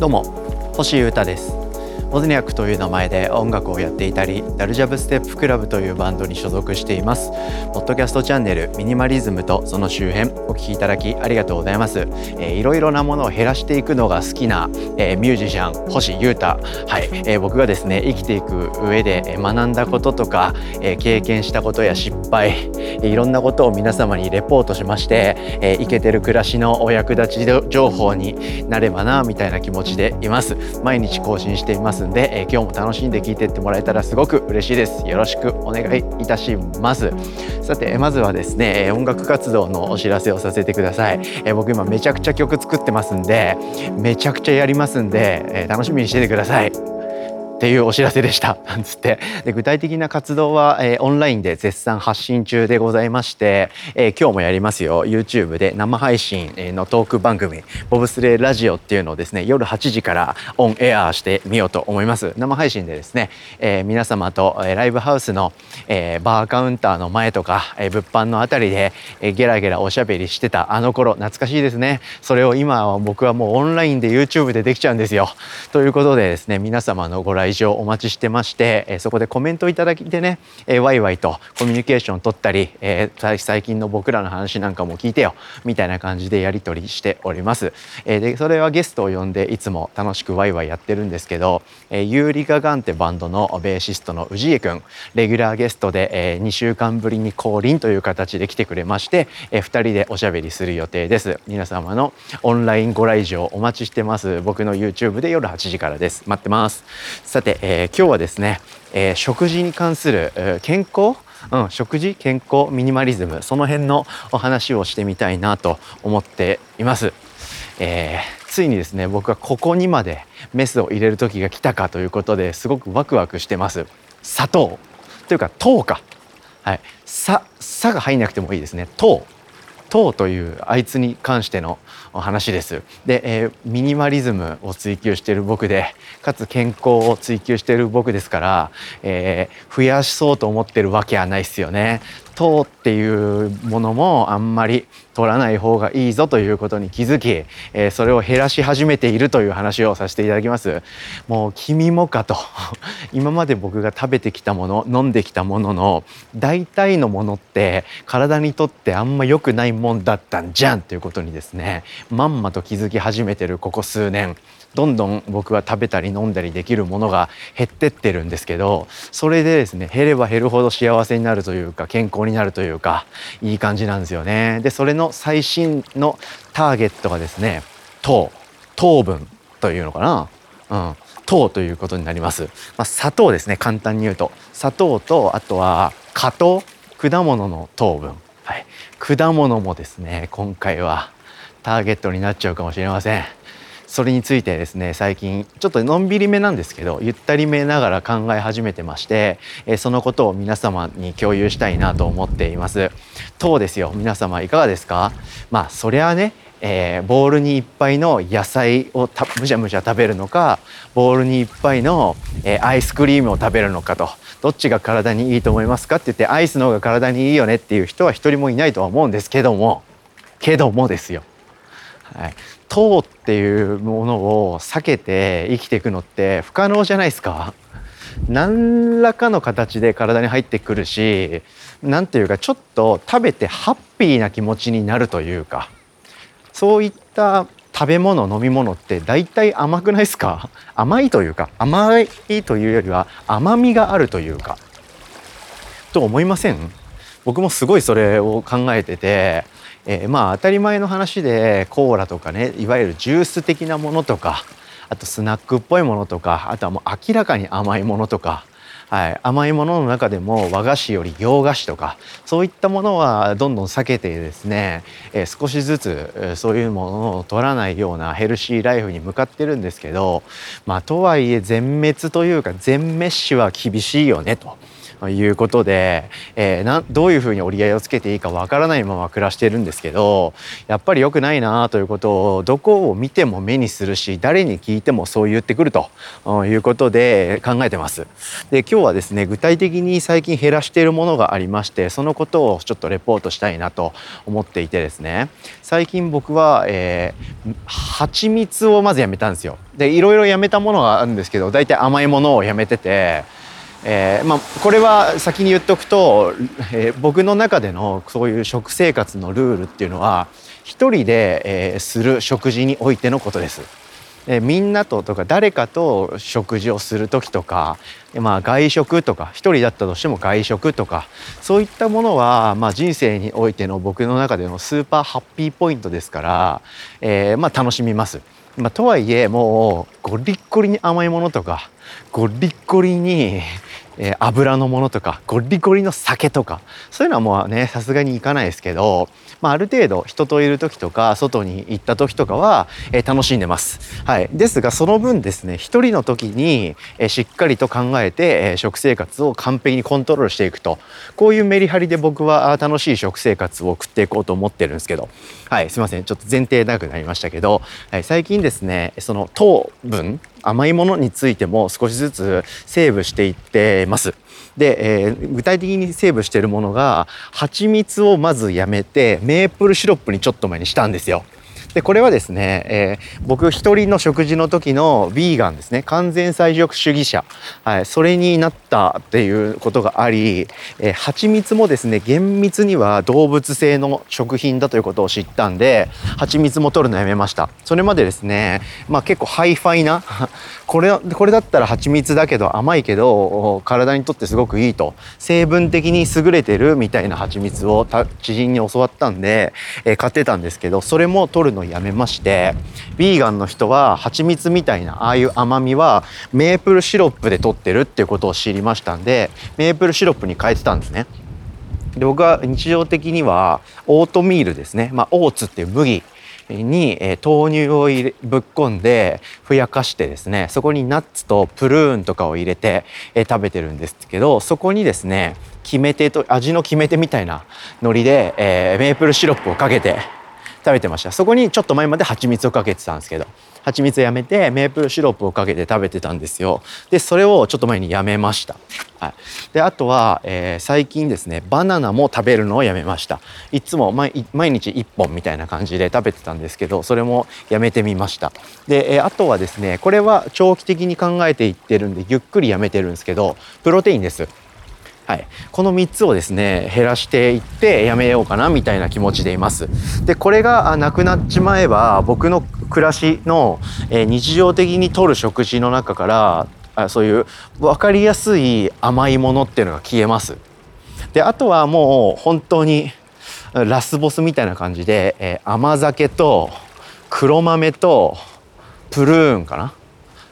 どうも星優太です。モズニャックという名前で音楽をやっていたりダルジャブステップクラブというバンドに所属しています。ポッドキャストチャンネルミニマリズムとその周辺お聞きいただきありがとうございます、えー、いろいろなものを減らしていくのが好きな、えー、ミュージシャン星優太。はい、えー、僕がですね生きていく上で学んだこととか、えー、経験したことや失敗いろんなことを皆様にレポートしまして、えー、イケてる暮らしのお役立ち情報になればなみたいな気持ちでいます。毎日更新しています。ますんで、えー、今日も楽しんで聞いてってもらえたらすごく嬉しいです。よろしくお願いいたします。さてまずはですね音楽活動のお知らせをさせてください、えー、僕今めちゃくちゃ曲作ってますんでめちゃくちゃやりますんで、えー、楽しみにしててください。っていうお知らせでした。なんつって。で具体的な活動は、えー、オンラインで絶賛発信中でございまして、えー、今日もやりますよ。YouTube で生配信のトーク番組「ボブスレーラジオ」っていうのをですね夜8時からオンエアしてみようと思います。生配信でですね、えー、皆様と、えー、ライブハウスの、えー、バーカウンターの前とか、えー、物販のあたりで、えー、ゲラゲラおしゃべりしてたあの頃懐かしいですね。それを今は僕はもうオンラインで YouTube でできちゃうんですよ。ということでですね皆様のご来来場お待ちしてまして、えそこでコメントいただいてね、えワイワイとコミュニケーション取ったり、え最近の僕らの話なんかも聞いてよみたいな感じでやり取りしております。えでそれはゲストを呼んでいつも楽しくワイワイやってるんですけど、えユーリガガンってバンドのベーシストの氏家くんレギュラーゲストで、え2週間ぶりに降臨という形で来てくれまして、え2人でおしゃべりする予定です。皆様のオンラインご来場お待ちしてます。僕の YouTube で夜8時からです。待ってます。さて、えー、今日はですね、えー、食事に関する、えー、健康？うん、食事？健康？ミニマリズム？その辺のお話をしてみたいなと思っています。えー、ついにですね僕はここにまでメスを入れる時が来たかということですごくワクワクしてます。砂糖。というか糖か、はい、ささが入んなくてもいいですね。糖。糖というあいつに関しての話です。で、えー、ミニマリズムを追求している僕でかつ健康を追求している僕ですから、えー、増やしそうと思ってるわけはないっすよね。糖っていうものもあんまり取らない方がいいぞということに気づき、えー、それを減らし始めているという話をさせていただきます。もう君もかと。今まで僕が食べてきたもの飲んできたものの大体のものって体にとってあんま良くないもんだったんじゃんということにですねまんまと気づき始めてるここ数年。どんどん僕は食べたり飲んだりできるものが減ってってるんですけどそれでですね減れば減るほど幸せになるというか健康にになるというかいい感じなんですよね。でそれの最新のターゲットがですね糖。糖分というのかな、うん、糖ということになります。まあ、砂糖ですね。簡単に言うと。砂糖とあとは果糖。果物の糖分、はい、果物もですね今回はターゲットになっちゃうかもしれません。それについてですね最近ちょっとのんびりめなんですけどゆったりめながら考え始めてまして、えそのことを皆様に共有したいなと思っています。糖ですよ。皆様いかがですか？まあそりゃねえー、ボウルにいっぱいの野菜をむしゃむしゃ食べるのかボウルにいっぱいの、えー、アイスクリームを食べるのかとどっちが体にいいと思いますかって言ってアイスの方が体にいいよねっていう人は一人もいないとは思うんですけどもけどもですよ。はい、糖っていうものを避けて生きていくのって不可能じゃないですか？何らかの形で体に入ってくるし何ていうかちょっと食べてハッピーな気持ちになるというか。そういった食べ物飲み物って大体甘くないですか？甘いというか甘いというよりは甘みがあるというか。と思いません？僕もすごいそれを考えててえー、まあ当たり前の話でコーラとかねいわゆるジュース的なものとかあとスナックっぽいものとかあとはもう明らかに甘いものとか、はい、甘いものの中でも和菓子より洋菓子とかそういったものはどんどん避けてですね、えー、少しずつ、そういうものを取らないようなヘルシーライフに向かってるんですけどまあとはいえ全滅というか全メッシュは厳しいよねと。いうことで、えー、などういうふうに折り合いをつけていいかわからないまま暮らしてるんですけどやっぱり良くないなということをどこを見ても目にするし誰に聞いてもそう言ってくるということで考えてます。で今日はですね具体的に最近減らしているものがありましてそのことをちょっとレポートしたいなと思っていてですね最近僕は、えー、蜂蜜をまずやめたんですよ。でいろいろやめたものがあるんですけど大体甘いものをやめてて。えー、まあ、これは先に言っとくと、えー、僕の中でのそういう食生活のルールっていうのは一人で、えー、する食事においてのことです。えー、みんなととか誰かと食事をする時とか、まあ、外食とか一人だったとしても外食とかそういったものは、まあ、人生においての僕の中でのスーパーハッピーポイントですから、えー、まあ、楽しみます。まあ、とはいえもうゴリッゴリに甘いものとかゴリッゴリにえー、油のものとかゴリゴリの酒とかそういうのはもうねさすがにいかないですけど、まあ、ある程度人といる時とか外に行った時とかは、えー、楽しんでます。はい、ですがその分ですね一人の時に、えー、しっかりと考えて、え、食生活を完璧にコントロールしていくと。こういうメリハリで僕は楽しい食生活を送っていこうと思ってるんですけど。はい。すいません。ちょっと前提長くなりましたけど、はい、最近ですねその糖分甘いものについても少しずつセーブしていってます。で、えー、具体的にセーブしているものが蜂蜜をまずやめてメープルシロップにちょっと前にしたんですよ。でこれはですね、えー、僕一人の食事の時のビーガンですね。完全菜食主義者、はい、それになったっていうことがあり、えー、蜂蜜もですね厳密には動物性の食品だということを知ったんで蜂蜜も取るのやめました。それまでですねまあ結構ハイファイな これこれだったら蜂蜜だけど甘いけど体にとってすごくいいと。成分的に優れてるみたいな蜂蜜を知人に教わったんで、えー、買ってたんですけどそれも取るののやめましてヴィーガンの人は蜂蜜みたいなああいう甘みはメープルシロップで取ってるっていうことを知りましたんでメープルシロップに変えてたんですね。で僕は日常的にはオートミールですね、まあ、オーツっていう麦に、豆乳を入れぶっ込んでふやかしてですねそこにナッツとプルーンとかを入れて、食べてるんですけどそこにですね決め手と味の決め手みたいなノリで、えー、メープルシロップをかけて食べてました。そこにちょっと前まで蜂蜜をかけてたんですけど蜂蜜やめてメープルシロップをかけて食べてたんですよ。でそれをちょっと前にやめました、はい、であとは、えー、最近ですねバナナも食べるのをやめました。いつも毎日1本みたいな感じで食べてたんですけどそれもやめてみました。で、えー、あとはですねこれは長期的に考えていってるんでゆっくりやめてるんですけどプロテインです。はい、この3つをですね減らしていってやめようかなみたいな気持ちでいます。でこれがなくなっちまえば僕の暮らしの、え日常的にとる食事の中からあそういう分かりやすい甘いものっていうのが消えます。であとはもう本当にラスボスみたいな感じで、え甘酒と黒豆とプルーンかな。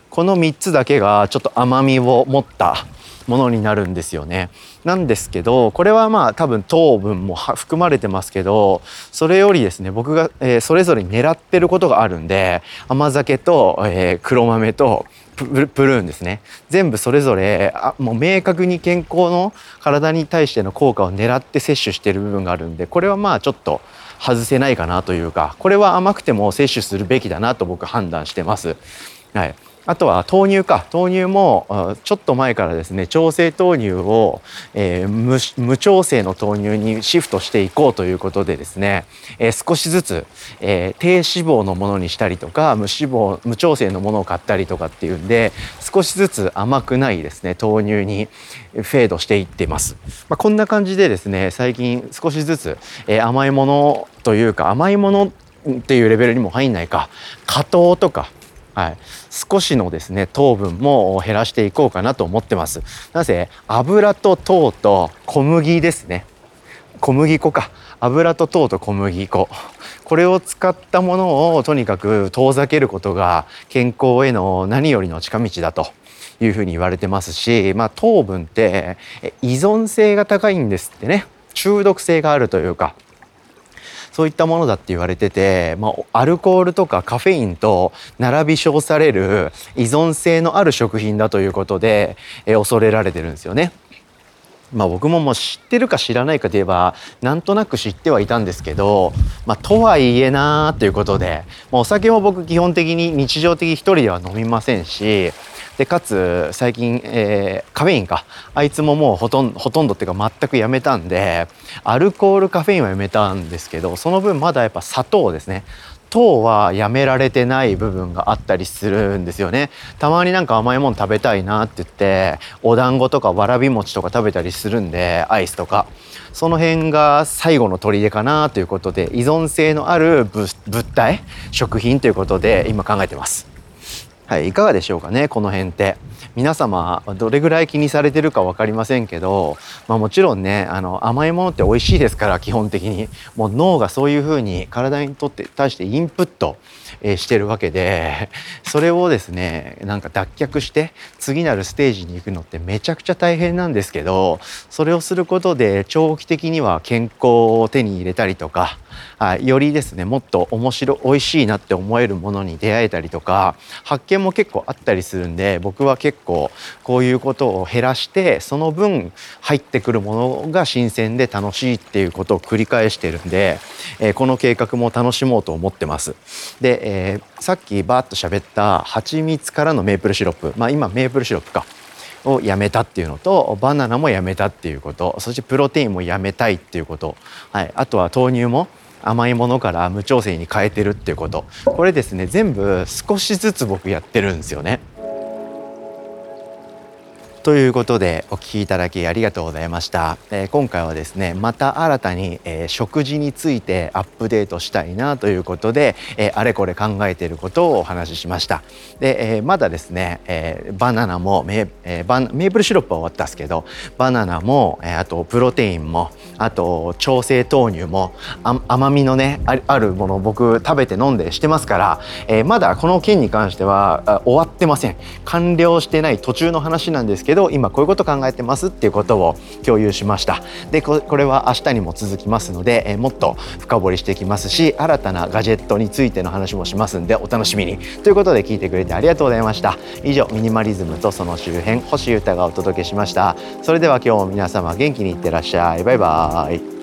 この3つだけがちょっと甘みを持ったものになるんですよね。なんですけどこれはまあ多分糖分も含まれてますけどそれよりですね僕が、えー、それぞれ狙ってることがあるんで甘酒と、えー、黒豆とプルーンですね全部それぞれあもう明確に健康の体に対しての効果を狙って摂取してる部分があるんでこれはまあちょっと外せないかなというかこれは甘くても摂取するべきだなと僕判断してます。はい、あとは豆乳か。豆乳もちょっと前からですね調整豆乳を、えー、無調整の豆乳にシフトしていこうということでですね、えー、少しずつ、えー、低脂肪のものにしたりとか無脂肪無調整のものを買ったりとかっていうんで少しずつ甘くないですね豆乳にフェードしていってます、まあ、こんな感じでですね最近少しずつ、え甘いものというか甘いものっていうレベルにも入んないか加糖とかはい、少しのですね糖分も減らしていこうかなと思ってます。なぜ？油と糖と小麦ですね。小麦粉か。油と糖と小麦粉。これを使ったものをとにかく遠ざけることが健康への何よりの近道だと。いうふうに言われてますし、まあ、糖分って依存性が高いんですってね。中毒性があるというか。そういったものだって言われてて、まあ、アルコールとかカフェインと並び称される依存性のある食品だということで、えー、恐れられてるんですよね。まあ、僕ももう知ってるか知らないかといえばなんとなく知ってはいたんですけど、まあ、とはいえなーということで、まあ、お酒も僕基本的に日常的一人では飲みませんしでかつ最近、えー、カフェインか。あいつももうほとんどほとんどっていうか全くやめたんでアルコールカフェインはやめたんですけどその分まだやっぱ砂糖ですね。糖はやめられてない部分があったりするんですよね。たまになんか甘いもの食べたいなって言ってお団子とかわらび餅とか食べたりするんでアイスとか。その辺が最後の砦かなということで依存性のある物体食品ということで今考えてます。はい、いかがでしょうかねこの辺って。皆様どれぐらい気にされてるか分かりませんけど、まあ、もちろんねあの甘いものって美味しいですから基本的に。もう脳がそういうふうに体にとって対してインプットえしてるわけでそれをですねなんか脱却して次なるステージに行くのってめちゃくちゃ大変なんですけどそれをすることで長期的には健康を手に入れたりとかはい、よりですねもっと面白美味しいなって思えるものに出会えたりとか発見も結構あったりするんで僕は結構こういうことを減らしてその分入ってくるものが新鮮で楽しいっていうことを繰り返してるんで、えー、この計画も楽しもうと思ってます。で、えー、さっきバーッと喋った蜂蜜からのメープルシロップまあ今メープルシロップかをやめたっていうのとバナナもやめたっていうことそしてプロテインもやめたいっていうこと、はい、あとは豆乳も甘いものから無調整に変えてるっていうことこれですね全部少しずつ僕やってるんですよね。ということでお聞きいただきありがとうございました、えー、今回はですねまた新たに、えー、食事についてアップデートしたいなということで、えー、あれこれ考えていることをお話ししました。で、えまだですね、えバナナもメ,、えバメープルシロップは終わったんですけどバナナも、えあとプロテインもあと調整豆乳も甘みのねあるものを僕食べて飲んでしてますから、えまだこの件に関しては終わってません。完了してない途中の話なんですけどど今こういうこと考えてますっていうことを共有しました。でこれは明日にも続きますので、えもっと深掘りしていきますし新たなガジェットについての話もしますんでお楽しみに。ということで聞いてくれてありがとうございました。以上ミニマリズムとその周辺星歌がお届けしました。それでは今日も皆様元気にいってらっしゃい。バイバーイ。